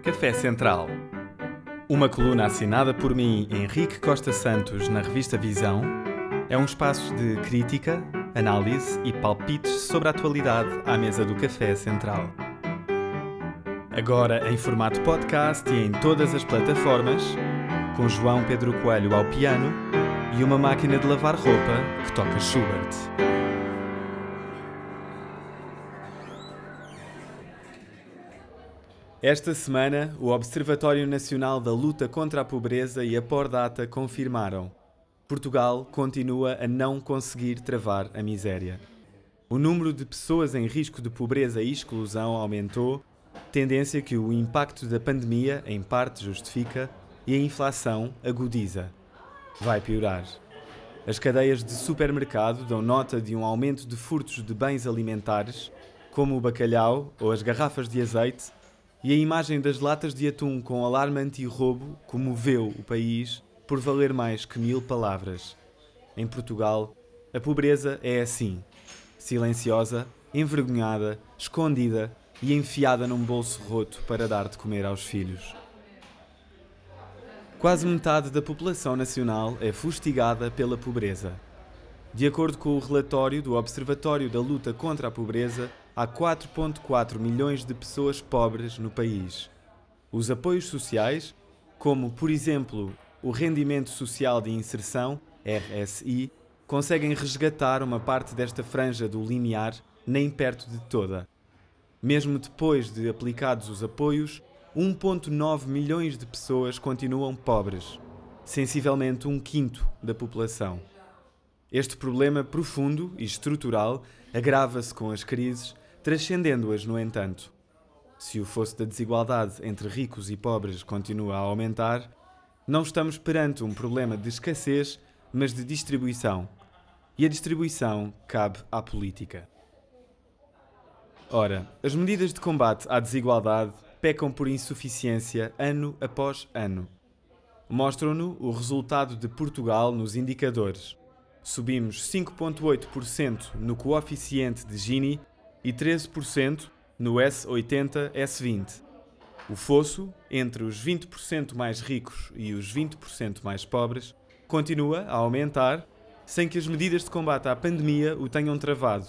Café Central. Uma coluna assinada por mim, Henrique Costa Santos, na revista Visão, é um espaço de crítica, análise e palpites sobre a atualidade à mesa do Café Central. Agora em formato podcast e em todas as plataformas, com João Pedro Coelho ao piano e uma máquina de lavar roupa que toca Schubert. Esta semana, o Observatório Nacional da Luta contra a Pobreza e a Pordata confirmaram: Portugal continua a não conseguir travar a miséria. O número de pessoas em risco de pobreza e exclusão aumentou, tendência que o impacto da pandemia, em parte, justifica e a inflação agudiza. Vai piorar. As cadeias de supermercado dão nota de um aumento de furtos de bens alimentares, como o bacalhau ou as garrafas de azeite e a imagem das latas de atum com alarme anti-roubo comoveu o país por valer mais que mil palavras. Em Portugal, a pobreza é assim: silenciosa, envergonhada, escondida e enfiada num bolso roto para dar de comer aos filhos. Quase metade da população nacional é fustigada pela pobreza. De acordo com o relatório do Observatório da Luta contra a Pobreza, há 4,4 milhões de pessoas pobres no país. Os apoios sociais, como por exemplo o Rendimento Social de Inserção, RSI, conseguem resgatar uma parte desta franja do limiar, nem perto de toda. Mesmo depois de aplicados os apoios, 1,9 milhões de pessoas continuam pobres, sensivelmente um quinto da população. Este problema profundo e estrutural agrava-se com as crises transcendendo-as, no entanto. Se o fosso da desigualdade entre ricos e pobres continua a aumentar, não estamos perante um problema de escassez, mas de distribuição. E a distribuição cabe à política. Ora, as medidas de combate à desigualdade pecam por insuficiência ano após ano. Mostram-no o resultado de Portugal nos indicadores. Subimos 5,8% no coeficiente de Gini e 13% no S80 S20. O fosso entre os 20% mais ricos e os 20% mais pobres continua a aumentar sem que as medidas de combate à pandemia o tenham travado.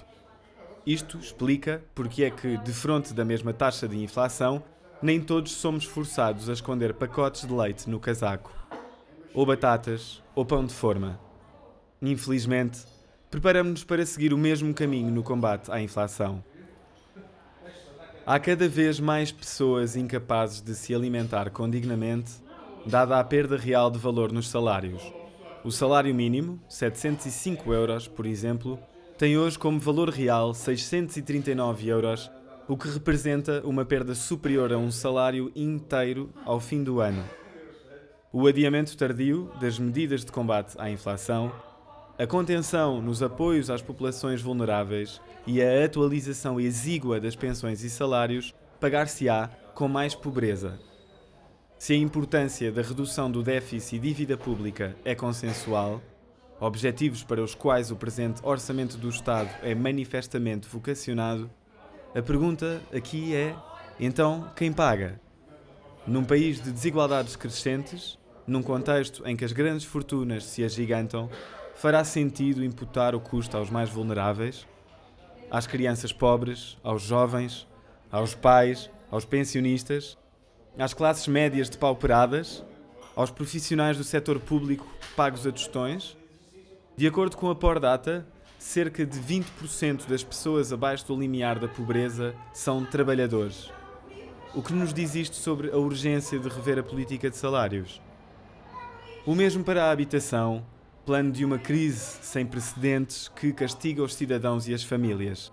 Isto explica porque é que, de fronte da mesma taxa de inflação, nem todos somos forçados a esconder pacotes de leite no casaco, ou batatas, ou pão de forma. Infelizmente, preparamos-nos para seguir o mesmo caminho no combate à inflação. Há cada vez mais pessoas incapazes de se alimentar condignamente, dada a perda real de valor nos salários. O salário mínimo, 705 euros, por exemplo, tem hoje como valor real 639 euros, o que representa uma perda superior a um salário inteiro ao fim do ano. O adiamento tardio das medidas de combate à inflação a contenção nos apoios às populações vulneráveis e a atualização exígua das pensões e salários pagar-se-á com mais pobreza. Se a importância da redução do déficit e dívida pública é consensual, objetivos para os quais o presente orçamento do Estado é manifestamente vocacionado, a pergunta aqui é: então quem paga? Num país de desigualdades crescentes, num contexto em que as grandes fortunas se agigantam, fará sentido imputar o custo aos mais vulneráveis, às crianças pobres, aos jovens, aos pais, aos pensionistas, às classes médias depauperadas, aos profissionais do setor público pagos a tostões? De acordo com a Pordata, cerca de 20% das pessoas abaixo do limiar da pobreza são trabalhadores. O que nos diz isto sobre a urgência de rever a política de salários? O mesmo para a habitação, plano de uma crise sem precedentes que castiga os cidadãos e as famílias.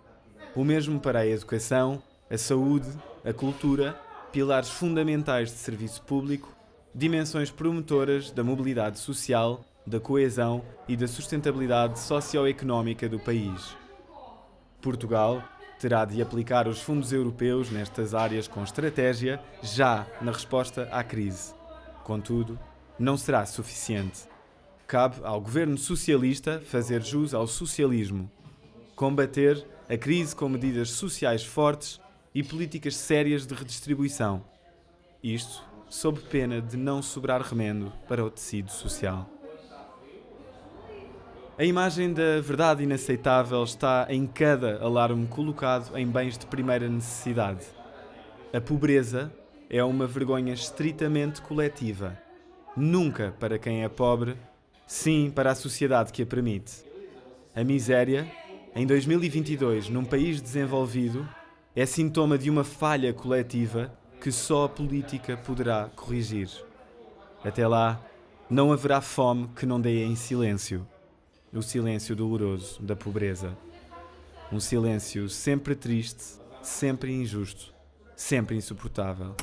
O mesmo para a educação, a saúde, a cultura, pilares fundamentais de serviço público, dimensões promotoras da mobilidade social, da coesão e da sustentabilidade socioeconómica do país. Portugal terá de aplicar os fundos europeus nestas áreas com estratégia já na resposta à crise. Contudo, não será suficiente cabe ao governo socialista fazer jus ao socialismo, combater a crise com medidas sociais fortes e políticas sérias de redistribuição. Isto sob pena de não sobrar remendo para o tecido social. A imagem da verdade inaceitável está em cada alarme colocado em bens de primeira necessidade. A pobreza é uma vergonha estritamente coletiva. Nunca para quem é pobre, sim para a sociedade que a permite. A miséria, em 2022, num país desenvolvido, é sintoma de uma falha coletiva que só a política poderá corrigir. Até lá, não haverá fome que não dê em silêncio o silêncio doloroso da pobreza. Um silêncio sempre triste, sempre injusto, sempre insuportável.